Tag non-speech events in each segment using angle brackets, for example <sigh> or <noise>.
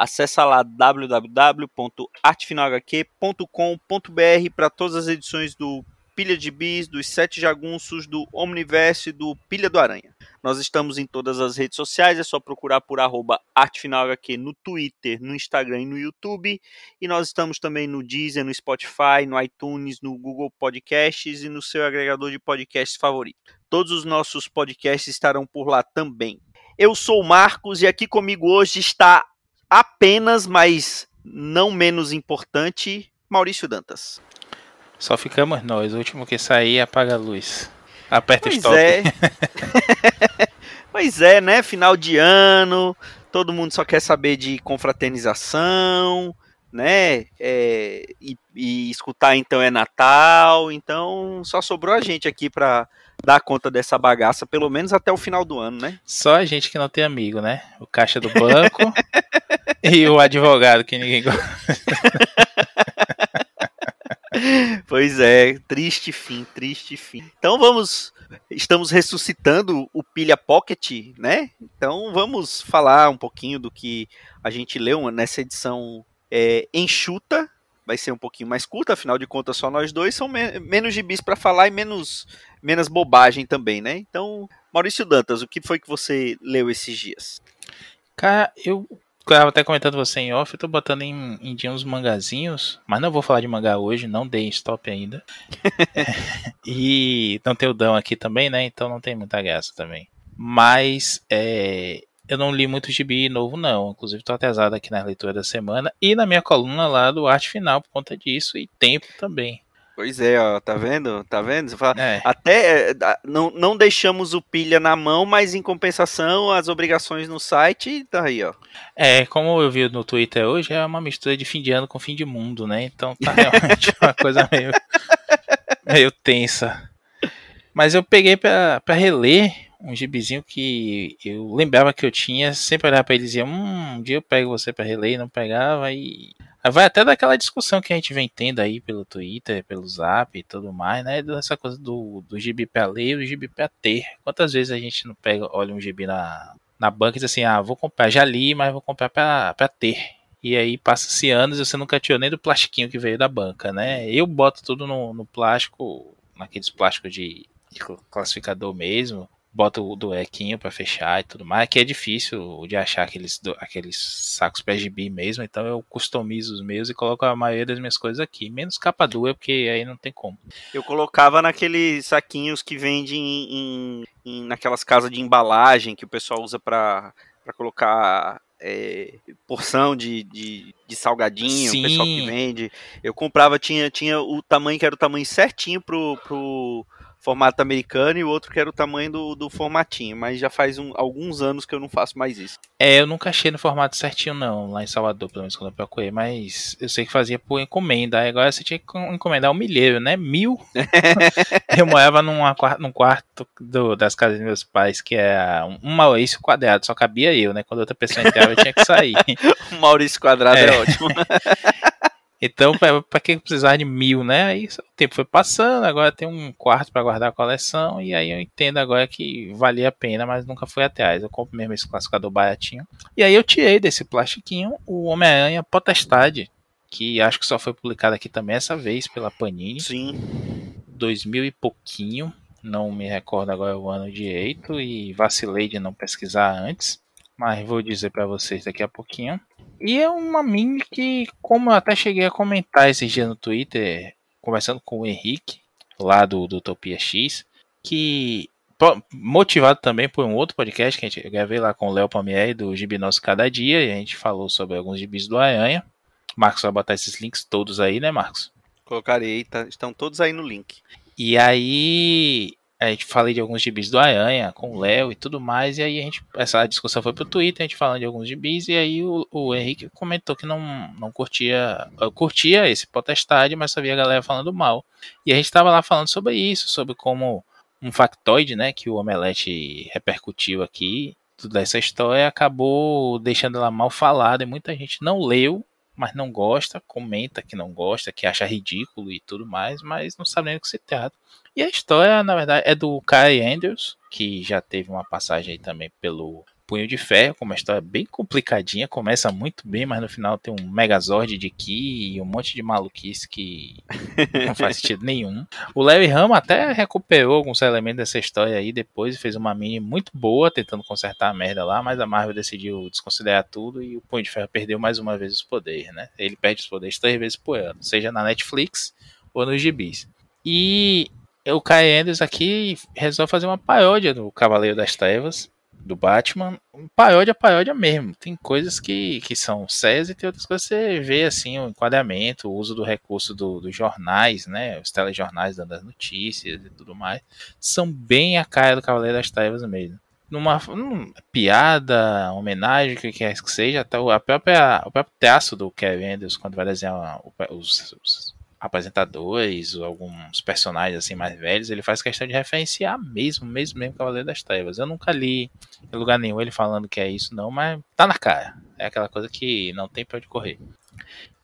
Acesse lá www.artefinalhq.com.br para todas as edições do Pilha de Bis, dos Sete Jagunços, do Omniverse e do Pilha do Aranha. Nós estamos em todas as redes sociais, é só procurar por arroba ArtefinalHQ no Twitter, no Instagram e no YouTube. E nós estamos também no Deezer, no Spotify, no iTunes, no Google Podcasts e no seu agregador de podcasts favorito. Todos os nossos podcasts estarão por lá também. Eu sou o Marcos e aqui comigo hoje está apenas, mas não menos importante, Maurício Dantas. Só ficamos nós, o último que sair apaga a luz. Aperta Pois stop. é. <laughs> pois é, né? Final de ano, todo mundo só quer saber de confraternização, né? É, e, e escutar então é Natal, então só sobrou a gente aqui pra dar conta dessa bagaça, pelo menos até o final do ano, né? Só a gente que não tem amigo, né? O caixa do banco <laughs> e o advogado que ninguém gosta. <laughs> Pois é, triste fim, triste fim. Então vamos, estamos ressuscitando o Pilha Pocket, né? Então vamos falar um pouquinho do que a gente leu nessa edição é, enxuta. Vai ser um pouquinho mais curta, afinal de contas só nós dois são me menos gibis para falar e menos menos bobagem também, né? Então, Maurício Dantas, o que foi que você leu esses dias? Cara, eu tava até comentando você em off, eu tô botando em, em dia uns mangazinhos, mas não vou falar de mangá hoje, não dei stop ainda. <laughs> <laughs> e não tem o Dão aqui também, né? Então não tem muita graça também. Mas é, eu não li muito gibi novo, não. Inclusive, tô atrasado aqui na leitura da semana e na minha coluna lá do Arte Final por conta disso e tempo também. Pois é, ó, tá vendo? Tá vendo? Fala, É, Até é, não, não deixamos o pilha na mão, mas em compensação, as obrigações no site, tá aí, ó. é, como eu vi no Twitter hoje, é uma mistura de fim de ano com fim de mundo, né? Então tá realmente <laughs> uma coisa meio, meio tensa. Mas eu peguei pra, pra reler um gibizinho que eu lembrava que eu tinha, sempre olhava pra ele e dizia, hum, um dia eu pego você pra reler, e não pegava, e vai até daquela discussão que a gente vem tendo aí pelo Twitter, pelo Zap e tudo mais, né? Dessa coisa do, do gibi pra ler e do gibi pra ter. Quantas vezes a gente não pega, olha um gibi na, na banca e diz assim, ah, vou comprar, já li, mas vou comprar pra, pra ter. E aí passa-se anos e você nunca tirou nem do plastiquinho que veio da banca, né? Eu boto tudo no, no plástico, naqueles plásticos de, de classificador mesmo. Boto o do equinho pra fechar e tudo mais, que é difícil de achar aqueles, aqueles sacos gibi mesmo, então eu customizo os meus e coloco a maioria das minhas coisas aqui. Menos capa dura, porque aí não tem como. Eu colocava naqueles saquinhos que vendem em, em- naquelas casas de embalagem que o pessoal usa pra colocar é, porção de, de, de salgadinho, o pessoal que Sim. vende. Eu comprava, tinha, tinha o tamanho que era o tamanho certinho pro, pro formato americano e o outro que era o tamanho do, do formatinho, mas já faz um- alguns anos que eu não faço mais isso. É, eu nunca achei no formato certinho, não, lá em Salvador, pelo menos quando eu procurei, mas eu sei que fazia por encomenda. Aí Agora você tinha que encomendar um milheiro, né? Mil. <laughs> eu morava numa, num quarto do- das casas dos meus pais, que é um, um Maurício quadrado, só cabia eu, né? Quando outra pessoa entrava, eu tinha que sair. <laughs> O Maurício Quadrado é, É. ótimo. <laughs> Então, pra que precisar de mil, né? Aí o tempo foi passando, agora tem um quarto pra guardar a coleção, e aí eu entendo agora que valia a pena, mas nunca fui atrás. Eu compro mesmo esse classificador baratinho. E aí eu tirei desse plastiquinho o Homem-Aranha Potestade, que acho que só foi publicado aqui também essa vez pela Panini, Sim. 2000 e pouquinho. Não me recordo agora o ano direito e vacilei de não pesquisar antes, mas vou dizer pra vocês daqui a pouquinho. E é uma mini que, como eu até cheguei a comentar esses dias no Twitter, conversando com o Henrique, lá do, do Utopia X, que motivado também por um outro podcast que a gente eu gravei lá com o Léo Palmieri do Gibi Nosso Cada Dia, e a gente falou sobre alguns gibis do Aranha. Marcos vai botar esses links todos aí, né, Marcos? Colocarei, tá- estão todos aí no link. E aí a gente falei de alguns gibis do Aranha com o Léo e tudo mais, e aí a gente, essa discussão foi pro Twitter, a gente falando de alguns gibis, e aí o, o Henrique comentou que não, não curtia, curtia esse potestade, mas só via a galera falando mal. E a gente tava lá falando sobre isso, sobre como um factoide, né, que o Omelete repercutiu aqui, tudo essa história acabou deixando ela mal falada e muita gente não leu mas não gosta, comenta que não gosta, que acha ridículo e tudo mais, mas não sabe nem o que se trata. E a história, na verdade, é do Kai Andrews, que já teve uma passagem aí também pelo Punho de Ferro, com uma história bem complicadinha, começa muito bem, mas no final tem um Megazord de Ki e um monte de maluquice que <laughs> não faz sentido nenhum. O Larry Rama até recuperou alguns elementos dessa história aí depois e fez uma mini muito boa, tentando consertar a merda lá, mas a Marvel decidiu desconsiderar tudo e o Punho de Ferro perdeu mais uma vez os poderes, né? Ele perde os poderes três vezes por ano, seja na Netflix ou nos gibis. E o Kai Andrews aqui resolve fazer uma paródia do Cavaleiro das Trevas, do Batman, paródia, paródia mesmo. Tem coisas que, que são sérias e tem outras coisas que você vê assim, o enquadramento, o uso do recurso do, dos jornais, né? Os telejornais dando as notícias e tudo mais. São bem a cara do Cavaleiro das Trevas mesmo. Numa, numa piada, homenagem, o que quer que seja, até o, a própria, o próprio traço do Kevin Andrews, quando vai desenhar os, os apresentadores ou alguns personagens assim mais velhos, ele faz questão de referenciar mesmo, mesmo mesmo Cavaleiro das Trevas. Eu nunca li em lugar nenhum ele falando que é isso não, mas tá na cara. É aquela coisa que não tem para onde correr.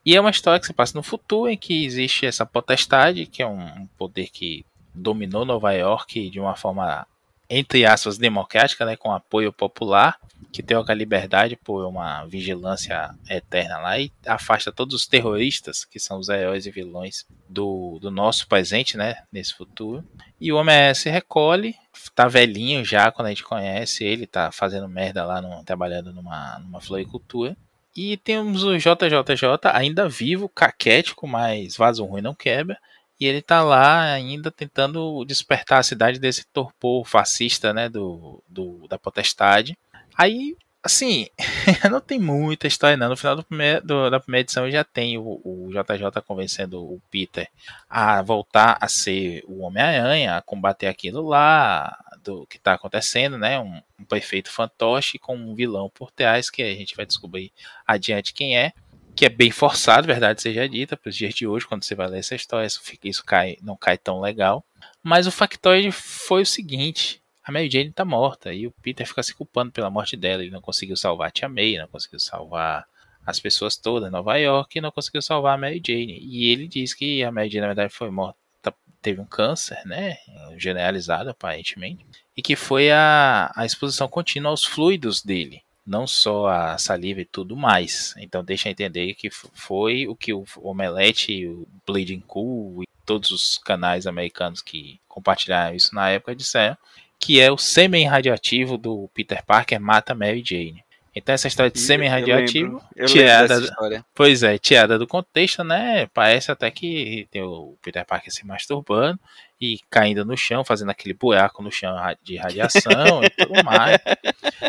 E é uma história que se passa no futuro em que existe essa potestade, que é um poder que dominou Nova York de uma forma entre aspas, democrática, né, com apoio popular, que tem a liberdade por uma vigilância eterna lá e afasta todos os terroristas, que são os heróis e vilões do, do nosso presente, né, nesse futuro. E o Homem se recolhe, tá velhinho já quando a gente conhece ele, tá fazendo merda lá, no, trabalhando numa, numa floricultura. E temos o JJJ ainda vivo, caquético, mas vaso ruim não quebra e ele tá lá ainda tentando despertar a cidade desse torpor fascista, né, do, do da potestade. Aí, assim, <laughs> não tem muita história não. No final do primeiro, do, da primeira edição já tem o, o, JJ convencendo o Peter a voltar a ser o Homem-Aranha, a combater aquilo lá do que tá acontecendo, né, um, um prefeito fantoche com um vilão por trás que a gente vai descobrir adiante quem é que é bem forçado, verdade seja dita, para os dias de hoje, quando você vai ler essa história, isso, isso cai, não cai tão legal. Mas o factoide foi o seguinte: a Mary Jane está morta e o Peter fica se culpando pela morte dela. Ele não conseguiu salvar a Tia May, não conseguiu salvar as pessoas todas em Nova York e não conseguiu salvar a Mary Jane. E ele diz que a Mary Jane, na verdade, foi morta, teve um câncer, né? Generalizado, aparentemente. E que foi a, a exposição contínua aos fluidos dele não só a saliva e tudo mais. Então deixa entender que foi o que o Omelete, o Bleeding Cool e todos os canais americanos que compartilharam isso na época disseram que é o sêmen radioativo do Peter Parker mata Mary Jane. Então essa história de sêmen radioativo, tirada, pois é, tirada do contexto, né? Parece até que tem o Peter Parker se masturbando e caindo no chão, fazendo aquele buraco no chão de radiação e tudo mais. <laughs>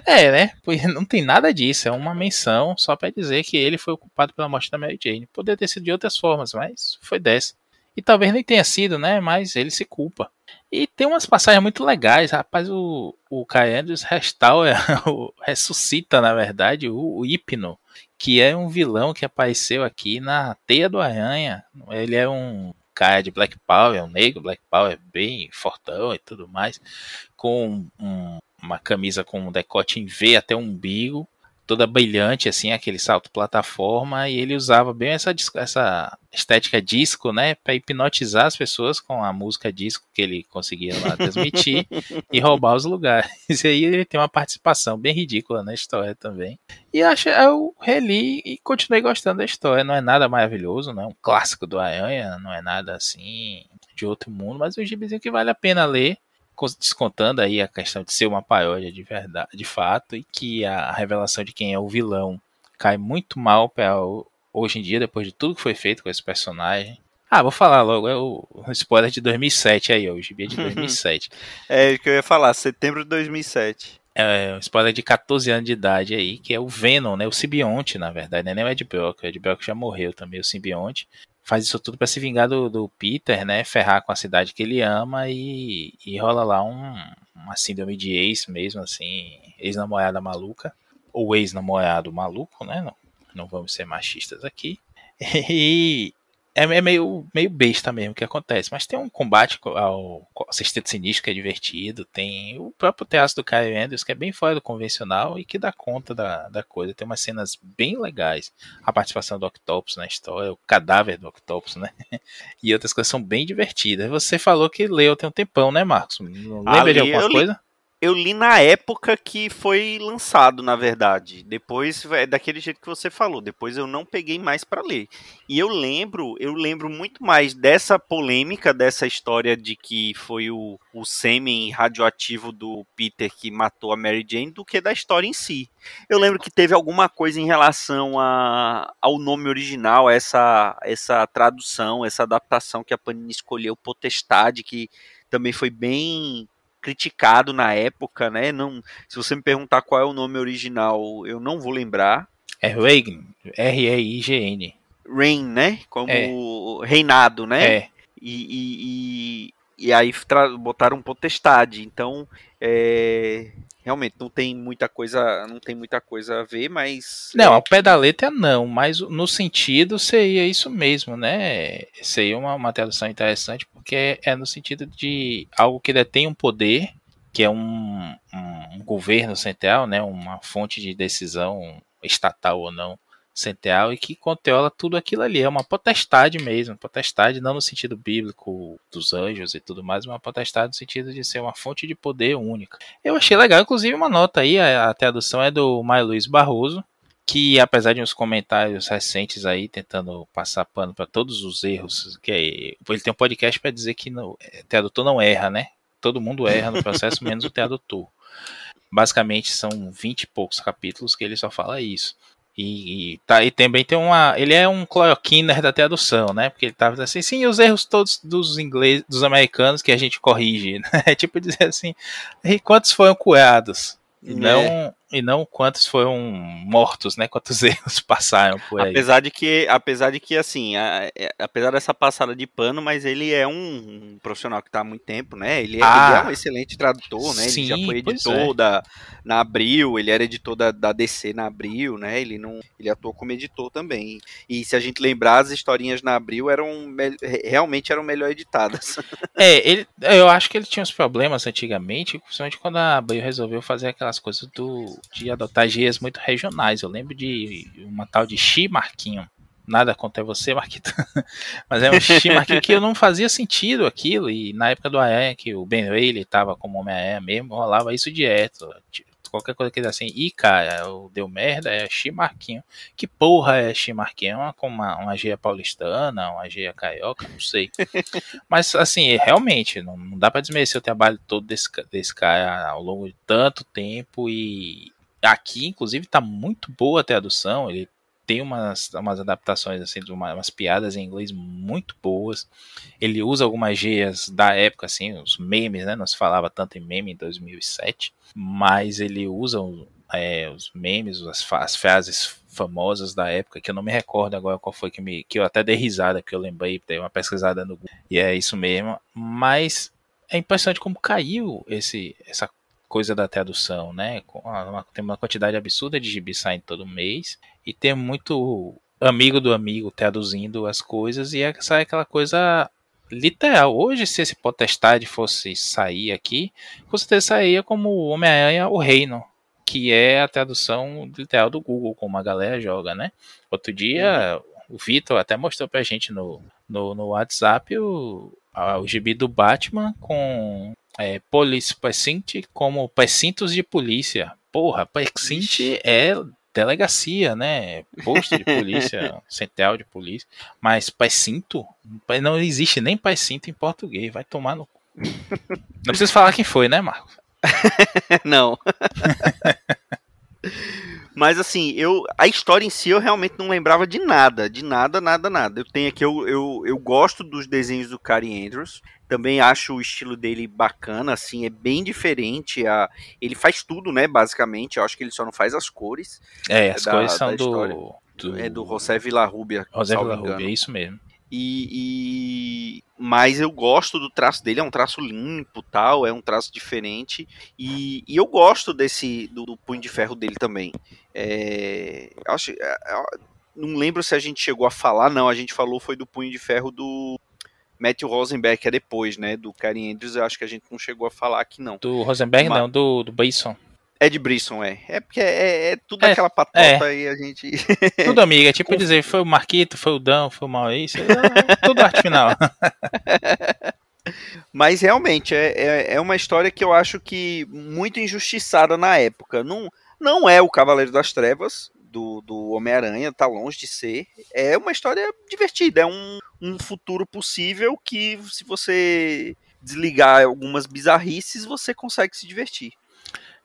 É, né? Não tem nada disso, é uma menção só para dizer que ele foi o culpado pela morte da Mary Jane. Poderia ter sido de outras formas, mas foi dessa. E talvez nem tenha sido, né? Mas ele se culpa. E tem umas passagens muito legais, rapaz. O, o Kai Andrews restaura, <laughs> ressuscita, na verdade, o, o Hipno, que é um vilão que apareceu aqui na Teia do Aranha. Ele é um cara de Black Power, um negro Black Power bem fortão e tudo mais, com um, uma camisa com um decote em V até o umbigo, toda brilhante, assim, aquele salto plataforma, e ele usava bem essa, essa estética disco, né, para hipnotizar as pessoas com a música disco que ele conseguia lá transmitir <laughs> e roubar os lugares. <laughs> E aí ele tem uma participação bem ridícula na história também. E acho, eu reli e continuei gostando da história. Não é nada maravilhoso, não é um clássico do Aranha, não é nada assim de outro mundo, mas é um gibizinho que vale a pena ler descontando aí a questão de ser uma paródia de verdade, de fato, e que a revelação de quem é o vilão cai muito mal para hoje em dia, depois de tudo que foi feito com esse personagem. Ah, vou falar logo, é o, spoiler de 2007 aí, ó, o gibi é de <laughs> 2007. é o que eu ia falar, setembro de 2007. É um spoiler de 14 anos de idade aí, que é o Venom, né, o simbionte, na verdade, não é nem o Ed Brock, o Ed Brock já morreu também, o simbionte faz isso tudo para se vingar do, do, Peter, né? Ferrar com a cidade que ele ama e, e rola lá um, uma síndrome de ex mesmo, assim, ex-namorada maluca, ou ex-namorado maluco, né? Não, não vamos ser machistas aqui. <laughs> E, é, é, meio, meio besta mesmo que acontece. Mas tem um combate ao, Sexteto Sinistro que é divertido. Tem o próprio teatro do Kyle Andrews, que é bem fora do convencional e que dá conta da, da coisa. Tem umas cenas bem legais. A participação do Octopus na história, o cadáver do Octopus, né? <laughs> E outras coisas são bem divertidas. Você falou que leu tem um tempão, né, Marcos? Lembra Ali, de alguma coisa? Eu li na época que foi lançado, na verdade. Depois é daquele jeito que você falou. Depois eu não peguei mais para ler. E eu lembro, eu lembro muito mais dessa polêmica, dessa história de que foi o, o sêmen radioativo do Peter que matou a Mary Jane, do que da história em si. Eu lembro que teve alguma coisa em relação a, ao nome original, essa essa tradução, essa adaptação que a Panini escolheu, Potestade, que também foi bem criticado na época, né? Não, se você me perguntar qual é o nome original, eu não vou lembrar. É Reign, R-E-I-G-N. Reign, né? Como é. reinado, né? É. E, e, e aí botaram potestade. Então, é, realmente não tem muita coisa, não tem muita coisa a ver, mas não, ao pé da letra não, mas no sentido seria isso mesmo, né? Seria uma, uma tradução interessante porque é, é no sentido de algo que detém um poder, que é um, um, um governo central, né? Uma fonte de decisão estatal ou não central e que controla tudo aquilo ali. É uma potestade mesmo, potestade não no sentido bíblico dos anjos e tudo mais, uma potestade no sentido de ser uma fonte de poder única. Eu achei legal, inclusive uma nota aí, a, a tradução é do Maio Luiz Barroso, que apesar de uns comentários recentes aí tentando passar pano para todos os erros, que é, ele tem um podcast para dizer que o tradutor não erra, né? Todo mundo erra no processo, menos o tradutor. Basicamente são 20 e poucos capítulos que ele só fala isso. E, e, tá, e também tem uma. Ele é um chloroquiner da tradução, né? Porque ele tava assim, sim, os erros todos dos ingleses, dos americanos que a gente corrige. <laughs> Né? É tipo dizer assim, e quantos foram curados? E não, é. E não quantos foram mortos, né? Quantos <laughs> erros passaram por aí. Apesar de que, apesar de que assim, a, é, apesar dessa passada de pano, mas ele é um, um profissional que está há muito tempo, né? Ele é, ah, ele é, um excelente tradutor, né? Sim, ele já foi editor é. da, na Abril, ele era editor da, da DC na Abril, né? Ele não, ele atuou como editor também. E se a gente lembrar, as historinhas na Abril eram realmente eram melhor editadas. <laughs> É, ele, eu acho que ele tinha uns problemas antigamente, principalmente quando a Abril resolveu fazer aquelas coisas do de adotar gírias muito regionais. Eu lembro de uma tal de Xi Marquinho nada contra você, Marquito. <laughs> Mas é um Xi Marquinho que eu não fazia sentido aquilo. E na época do Aranha, que o Ben Ray tava como Homem-Aranha mesmo, rolava isso direto qualquer coisa que ele assim, ih, cara, deu merda, é Chimarquinho. Que porra é Chimarquinho? É uma, uma, uma gíria paulistana, uma gíria carioca, não sei. <laughs> Mas, assim, realmente, não, não dá para desmerecer o trabalho todo desse, desse cara ao longo de tanto tempo e aqui, inclusive, tá muito boa a tradução, ele tem umas, umas adaptações, assim, de uma, umas piadas em inglês muito boas. Ele usa algumas gírias da época, assim, os memes, né? Não se falava tanto em meme em 2007, mas ele usa é, os memes, as, as frases famosas da época, que eu não me recordo agora qual foi que me. que eu até dei risada, que eu lembrei, dei uma pesquisada no Google. E é isso mesmo. Mas é impressionante como caiu esse, essa coisa da tradução, né? Tem uma quantidade absurda de gibi saindo todo mês e tem muito amigo do amigo traduzindo as coisas e é, sai aquela coisa literal. Hoje, se esse potestade fosse sair aqui, com certeza sairia como Homem-Aranha o Reino, que é a tradução literal do Google, como a galera joga, né? Outro dia, o Vitor até mostrou pra gente no, no, no WhatsApp o, o gibi do Batman com é, Police Precinct como precintos de polícia. Porra, precinct é delegacia, né? Posto de polícia, <laughs> central de polícia. Mas precinto? Não existe nem precinto em português. Vai tomar no. Não precisa falar quem foi, né, Marcos? <laughs> não. Mas assim, eu a história em si eu realmente não lembrava de nada, de nada, nada, nada. Eu tenho aqui, eu, eu, eu gosto dos desenhos do Cary Andrews. Também acho o estilo dele bacana, assim, é bem diferente. A, ele faz tudo, né, basicamente. Eu acho que ele só não faz as cores. É, as da, cores são do, do, É do José Villarrubia. José Villarrubia, é isso mesmo. E, e, mas eu gosto do traço dele, é um traço limpo, tal, é um traço diferente e, e eu gosto desse do, do, punho de ferro dele também. É, acho, é, é, não lembro se a gente chegou a falar, não. A gente falou foi do punho de ferro do Matthew Rosenberg, que é depois, né? Do Karen Andrews, eu acho que a gente não chegou a falar aqui, não. Do Rosenberg, Mas... não, do, do Brisson. É de Brisson, é. É porque é, é tudo é, aquela patota é. e a gente. <laughs> tudo amigo, é tipo Conf... dizer, foi o Marquito, foi o Dan, foi o Maurício, é tudo arte final. <laughs> Mas realmente é, é, é, uma história que eu acho que muito injustiçada na época. Não, não é o Cavaleiro das Trevas do, do Homem-Aranha, tá longe de ser. É uma história divertida, é um, um futuro possível que, se você desligar algumas bizarrices, você consegue se divertir.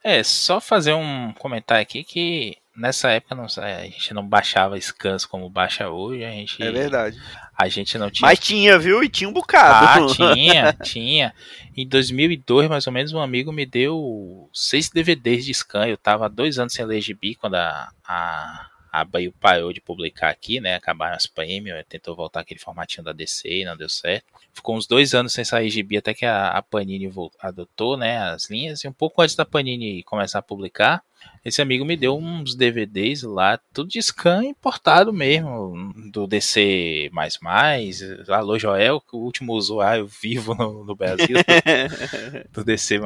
É, só fazer um comentário aqui que nessa época não, a gente não baixava scans como baixa hoje, a gente É verdade. A gente não tinha Mas tinha, viu? E tinha um bocado. Ah, <laughs> tinha, tinha. Em 2002, mais ou menos, um amigo me deu seis DVDs de scan. Eu tava dois anos sem ler quando a, a a Baio parou de publicar aqui, né? Acabaram as prêmios, tentou voltar aquele formatinho da DC e não deu certo. Ficou uns dois anos sem sair gibi até que a, a Panini voltou, adotou, né? As linhas. E um pouco antes da Panini começar a publicar, esse amigo me deu uns DVDs lá, tudo de scan importado mesmo, do DC. Alô Joel, o último usuário vivo no, no Brasil <laughs> do, do DC.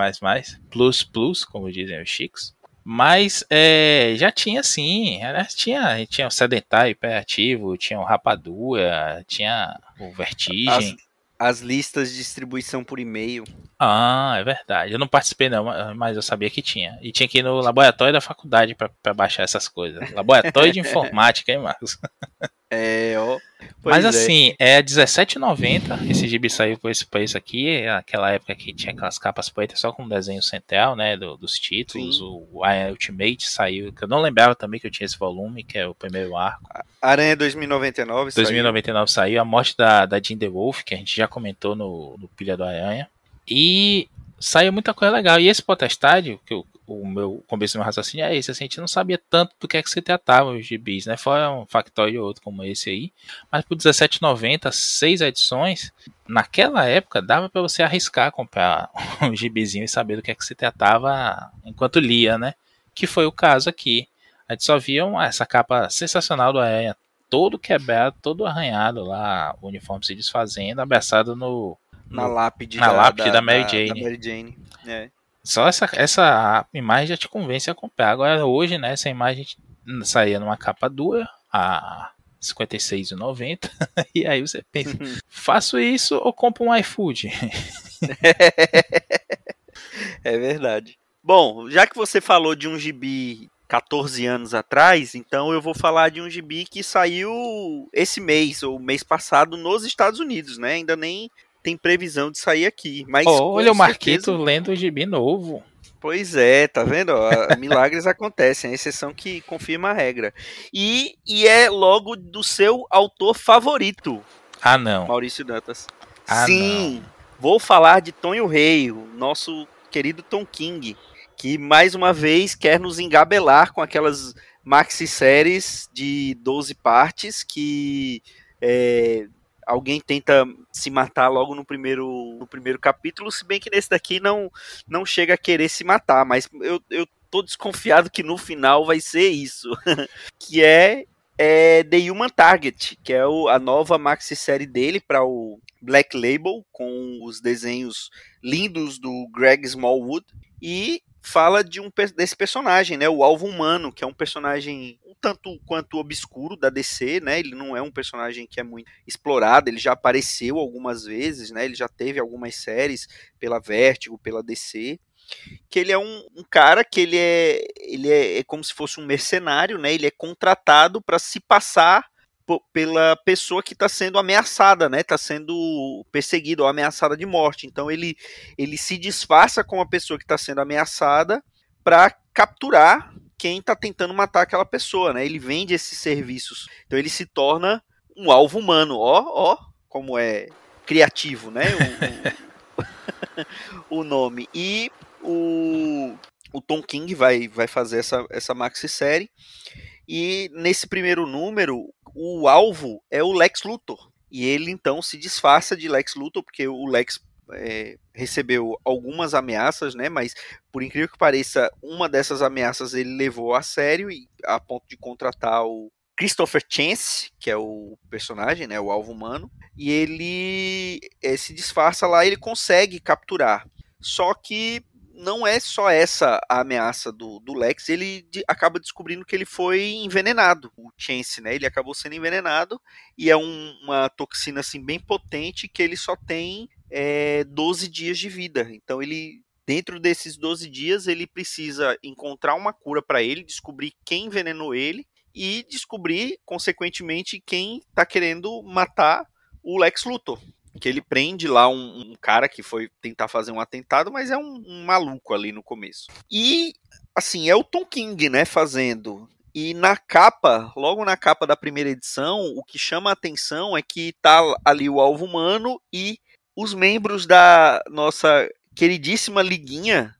Plus Plus, como dizem os chics. Mas é, já tinha sim, era, tinha, tinha o sedentário hiperativo, tinha o rapadura, tinha o vertigem. As, as, listas de distribuição por e-mail. Ah, é verdade. Eu não participei não, mas eu sabia que tinha. E tinha que ir no laboratório da faculdade para baixar essas coisas. Laboratório de <laughs> informática, hein, Marcos? É, ó. Mas é. assim, é R$17,90. Esse gibi saiu com esse preço aqui. É aquela época que tinha aquelas capas pretas só com desenho central, né? Do, dos títulos. Sim. O Aranha Ultimate saiu, que eu não lembrava também que eu tinha esse volume, que é o primeiro arco. Aranha 2099 saiu. 2099 saiu. A morte da, da Jean The Wolf, que a gente já comentou no, no Pilha do Aranha. E saiu muita coisa legal. E esse Potestade, que eu, o meu começo do meu raciocínio é esse, assim, a gente não sabia tanto do que é que se tratava os gibis, né? Fora um factório ou outro como esse aí, mas por 17,90, seis edições, naquela época dava para você arriscar comprar <laughs> um gibizinho e saber do que é que se tratava enquanto lia, né? Que foi o caso aqui. A gente só via essa capa sensacional do Aranha, todo quebrado, todo arranhado lá, o uniforme se desfazendo, abraçado no, no na lápide, na da, lápide da, da, Mary Jane. Da Mary Jane. É. Só essa, essa imagem já te convence a comprar. Agora, hoje, né, essa imagem saía numa capa dura a R$ 56,90. <laughs> e aí você pensa, <laughs> faço isso ou compro um iFood? <laughs> é verdade. Bom, já que você falou de um gibi 14 anos atrás, então eu vou falar de um gibi que saiu esse mês, ou mês passado, nos Estados Unidos, né? Ainda nem tem previsão de sair aqui. Mas oh, olha o Marquito certeza... lendo o gibi novo. Pois é, tá vendo? <laughs> Milagres acontecem, a exceção que confirma a regra. E, e é logo do seu autor favorito. Ah, não. Maurício Dantas. Ah, Sim, não. vou falar de Tonho Rei, o nosso querido Tom King, que mais uma vez quer nos engabelar com aquelas maxi-séries de 12 partes que é, alguém tenta se matar logo no primeiro, no primeiro capítulo, se bem que nesse daqui não, não chega a querer se matar, mas eu, eu tô desconfiado que no final vai ser isso, <laughs> que é, é The Human Target, que é o, a nova maxi-série dele para o Black Label, com os desenhos lindos do Greg Smallwood, e fala de um desse personagem, né, o Alvo Humano, que é um personagem um tanto quanto obscuro da DC, né? Ele não é um personagem que é muito explorado, ele já apareceu algumas vezes, né? Ele já teve algumas séries pela Vertigo, pela DC, que ele é um, um cara que ele é ele é, é, como se fosse um mercenário, né? Ele é contratado para se passar pela pessoa que está sendo ameaçada, né? Está sendo perseguido ou ameaçada de morte. Então ele, ele se disfarça com a pessoa que está sendo ameaçada para capturar quem está tentando matar aquela pessoa, né? Ele vende esses serviços. Então ele se torna um alvo humano. Ó, ó, como é criativo, né? O, o <laughs> nome. E o, o Tom King vai, vai fazer essa, essa maxi-série. E nesse primeiro número, o alvo é o Lex Luthor, E ele então se disfarça de Lex Luthor, porque o Lex é, recebeu algumas ameaças, né? Mas por incrível que pareça, uma dessas ameaças ele levou a sério e a ponto de contratar o Christopher Chance, que é o personagem, né? O alvo humano, e ele é, se disfarça lá, ele consegue capturar. Só que não é só essa a ameaça do, do Lex, ele de, acaba descobrindo que ele foi envenenado, o Chance, né? Ele acabou sendo envenenado e é um, uma toxina assim bem potente que ele só tem é, 12 dias de vida. Então ele dentro desses 12 dias ele precisa encontrar uma cura para ele, descobrir quem envenenou ele e descobrir consequentemente quem está querendo matar o Lex Luthor que ele prende lá um, um, cara que foi tentar fazer um atentado, mas é um, um, maluco ali no começo. E, assim, é o Tom King, né, fazendo. E na capa, logo na capa da primeira edição, o que chama a atenção é que tá ali o alvo humano e os membros da nossa queridíssima liguinha,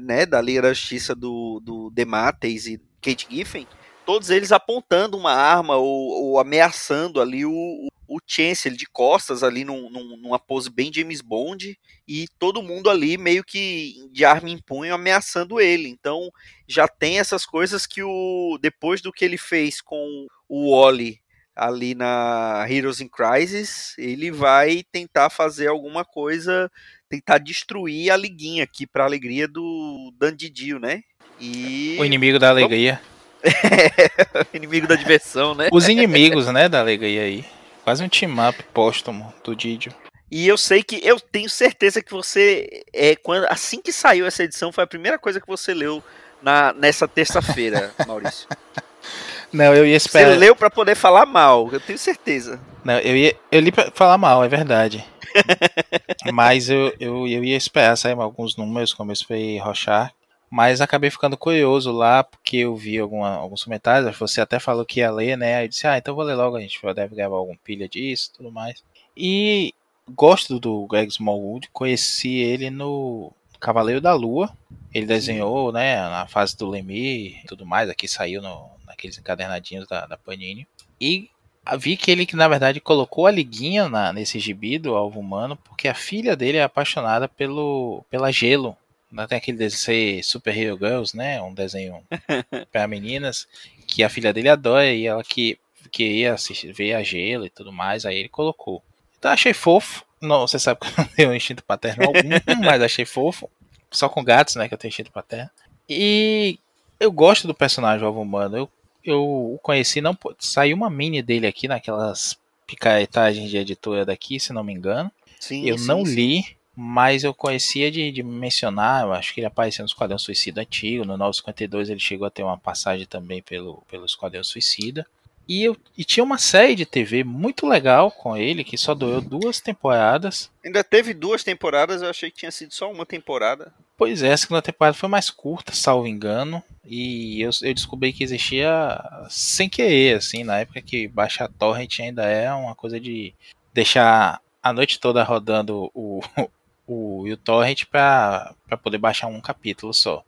né, da Liga da Justiça do, do Demates e Kate Giffen, todos eles apontando uma arma ou, ou ameaçando ali o, o Chancellor de costas ali num, num, numa pose bem James Bond e todo mundo ali meio que de arma em punho ameaçando ele. Então já tem essas coisas que o depois do que ele fez com o Wally ali na Heroes in Crisis, ele vai tentar fazer alguma coisa, tentar destruir a liguinha aqui para alegria do Dandidio, né? E o inimigo da alegria. <laughs> inimigo da diversão, né? Os inimigos, né, da alegria aí. Quase um team-up póstumo do Didio. E eu sei que eu tenho certeza que você é quando assim que saiu essa edição foi a primeira coisa que você leu na nessa terça-feira, <laughs> Maurício. Não, eu ia esperar. Você leu para poder falar mal, eu tenho certeza. Não, eu ia eu li para falar mal, é verdade. <laughs> Mas eu, eu, eu ia esperar sair alguns números, como esse foi Rochar, mas acabei ficando curioso lá, porque eu vi alguma, alguns comentários. Você até falou que ia ler, né? Aí disse, ah, então vou ler logo, a gente deve gravar algum pilha disso tudo mais. E gosto do Greg Smallwood, conheci ele no Cavaleiro da Lua. Ele desenhou, né, na fase do Lemmy e tudo mais. Aqui saiu no, naqueles encadernadinhos da, da Panini. E vi que ele, que na verdade, colocou a liguinha na, nesse gibi do Alvo Humano, porque a filha dele é apaixonada pelo, pela Gelo tem aquele desenho Super Hero Girls, né? Um desenho <laughs> para meninas que a filha dele adora e ela que queria assistir, ver a gelo e tudo mais, aí ele colocou. Então achei fofo. Não, você sabe que eu não tenho instinto paterno algum, <laughs> mas achei fofo. Só com gatos, né? Que eu tenho instinto paterno. E eu gosto do personagem Alvo Humano. Eu, eu o conheci, não saiu uma mini dele aqui naquelas picaretagens de editora daqui, se não me engano. Sim, eu sim, não sim. li, mas eu conhecia de, de, mencionar, eu acho que ele apareceu no Esquadrão Suicida antigo, no 952 ele chegou a ter uma passagem também pelo, pelo Esquadrão Suicida. E, eu, e tinha uma série de TV muito legal com ele, que só durou duas temporadas. Ainda teve duas temporadas, eu achei que tinha sido só uma temporada. Pois é, a segunda temporada foi mais curta, salvo engano. E eu, eu descobri que existia sem querer, assim, na época que baixar torrent ainda é uma coisa de deixar a noite toda rodando o, <laughs> o uTorrent para poder baixar um capítulo só.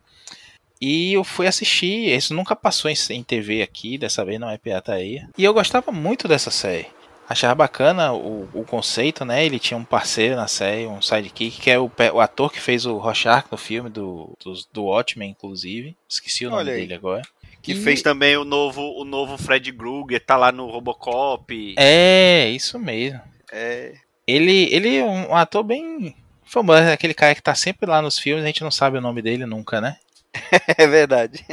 E eu fui assistir, isso nunca passou em, em TV aqui, dessa vez não é pirataria. E eu gostava muito dessa série. Achava bacana o, o conceito, né? Ele tinha um parceiro na série, um sidekick, que é o, o ator que fez o Rorschach no filme do, do, do Watchmen, inclusive. Esqueci o nome dele agora. Que e... fez também o novo, o novo Fred Krueger, tá lá no Robocop. É, isso mesmo. É. Ele, ele é um ator bem famoso, é aquele cara que tá sempre lá nos filmes, a gente não sabe o nome dele nunca, né? <laughs> é verdade.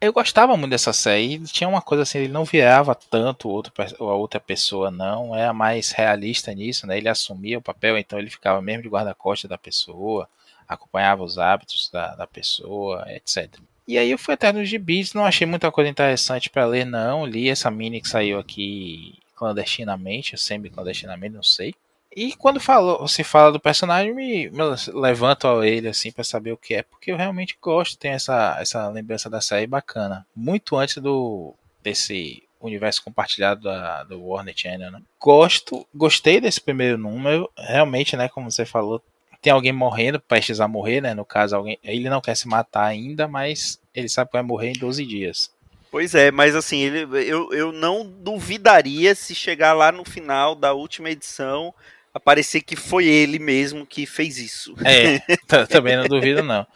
eu gostava muito dessa série. Tinha uma coisa assim, ele não virava tanto outro, a outra pessoa, não. Era mais realista nisso, né? Ele assumia o papel, então ele ficava mesmo de guarda-costas da pessoa, acompanhava os hábitos da, da pessoa, etc. E aí eu fui até nos gibis, não achei muita coisa interessante para ler, não. Li essa mini que saiu aqui clandestinamente, semi-clandestinamente, não sei. E quando falou, se fala do personagem, me, me levanto a ele assim para saber o que é, porque eu realmente gosto, tenho essa, essa lembrança da série bacana. Muito antes do desse universo compartilhado da, do Warner Channel, né? Gosto, gostei desse primeiro número, realmente, né, como você falou, tem alguém morrendo, prestes a morrer, né, no caso, alguém, ele não quer se matar ainda, mas ele sabe que vai morrer em 12 dias. Pois é, mas assim, ele, eu, eu não duvidaria se chegar lá no final da última edição aparecer que foi ele mesmo que fez isso. É, <laughs> também não duvido não.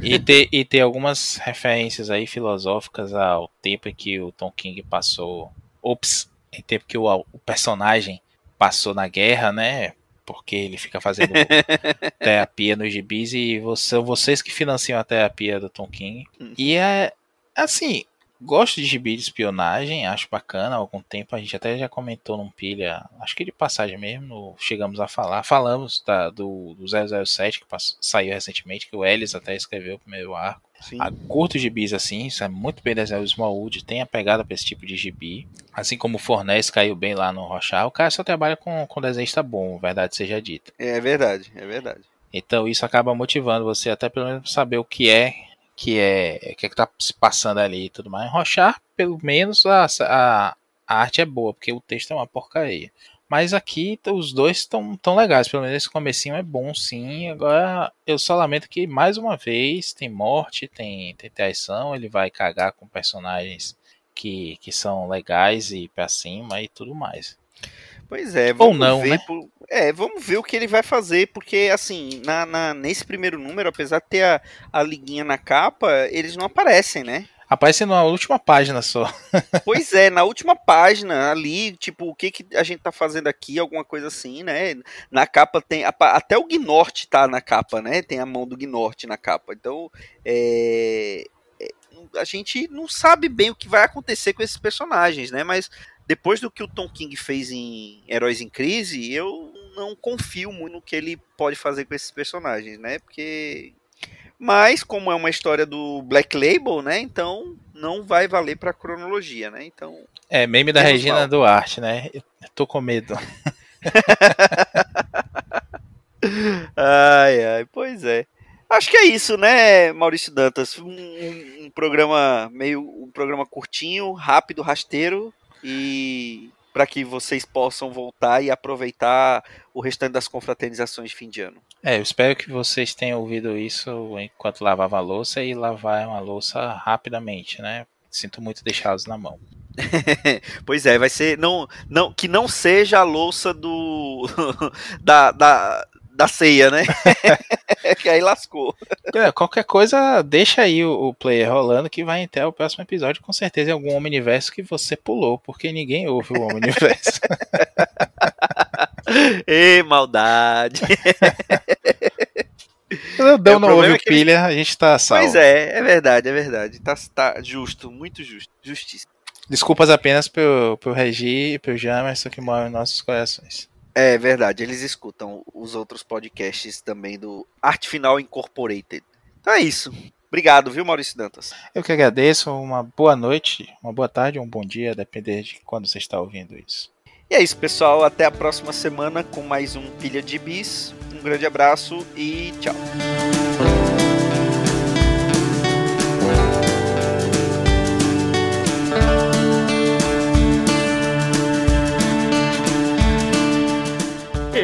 E ter, e ter algumas referências aí filosóficas ao tempo em que o Tom King passou, ops, em tempo que o, o personagem passou na guerra, né? Porque ele fica fazendo <laughs> terapia nos gibis e você, são vocês que financiam a terapia do Tom King. E é assim, Gosto de gibi de espionagem, acho bacana. Há algum tempo a gente até já comentou num pilha, acho que de passagem mesmo, chegamos a falar. Falamos da, do, do 007 que passou, saiu recentemente, que o Ellis até escreveu o primeiro arco. Sim. A curto gibis assim, isso é muito bem desenhado. O Smallwood tem a pegada para esse tipo de gibi. Assim como o Fornés caiu bem lá no Rochar, o cara só trabalha com, com desenhista bom, verdade seja dita. É verdade, é verdade. Então isso acaba motivando você até pelo menos saber o que é que é que, é que tá se passando ali e tudo mais. Rochar, pelo menos, a, a, a arte é boa, porque o texto é uma porcaria. Mas aqui os dois estão tão legais, pelo menos esse comecinho é bom sim. Agora eu só lamento que mais uma vez tem morte, tem, tem traição, ele vai cagar com personagens que, que são legais e pra cima e tudo mais. Pois é, vamos Ou não, ver. Né? Por... É, vamos ver o que ele vai fazer, porque assim, na, na, nesse primeiro número, apesar de ter a, a liguinha na capa, eles não aparecem, né? Aparece na última página só. <laughs> pois é, na última página ali, tipo, o que, que a gente tá fazendo aqui, alguma coisa assim, né? Na capa tem. Até o Gnort tá na capa, né? Tem a mão do Gnort na capa. Então, é, é. A gente não sabe bem o que vai acontecer com esses personagens, né? Mas depois do que o Tom King fez em Heróis em Crise, eu não confio muito no que ele pode fazer com esses personagens, né? Porque mas como é uma história do Black Label, né? Então não vai valer para cronologia, né? Então É, meme da Regina mal. Duarte, né? Eu tô com medo. <laughs> ai, ai, pois é. Acho que é isso, né, Maurício Dantas? Um, um, um programa meio um programa curtinho, rápido, rasteiro, e para que vocês possam voltar e aproveitar o restante das confraternizações de fim de ano. É, eu espero que vocês tenham ouvido isso enquanto lavavam a louça e lavar uma louça rapidamente, né? Sinto muito deixá-los na mão. <laughs> pois é, vai ser não, não que não seja a louça do <laughs> da, da, da ceia, né? <laughs> que aí lascou. É, qualquer coisa, deixa aí o, o, player rolando que vai entrar o próximo episódio com certeza em algum Omniverso que você pulou, porque ninguém ouve o Omniverso. Ê, <laughs> maldade. <laughs> O Dão é, não ouve é pilha, ele... a gente tá salvo. Pois é, é verdade, é verdade. Tá, tá justo, muito justo, justíssimo. Desculpas apenas pro, pro Regi e pro Jamerson que moram em nossos corações. É verdade, eles escutam os outros podcasts também do Arte Final Incorporated. Então é isso. Obrigado, viu, Maurício Dantas? Eu que agradeço. Uma boa noite, uma boa tarde, um bom dia, depender de quando você está ouvindo isso. E é isso, pessoal. Até a próxima semana com mais um Pilha de Bis. Um grande abraço e tchau.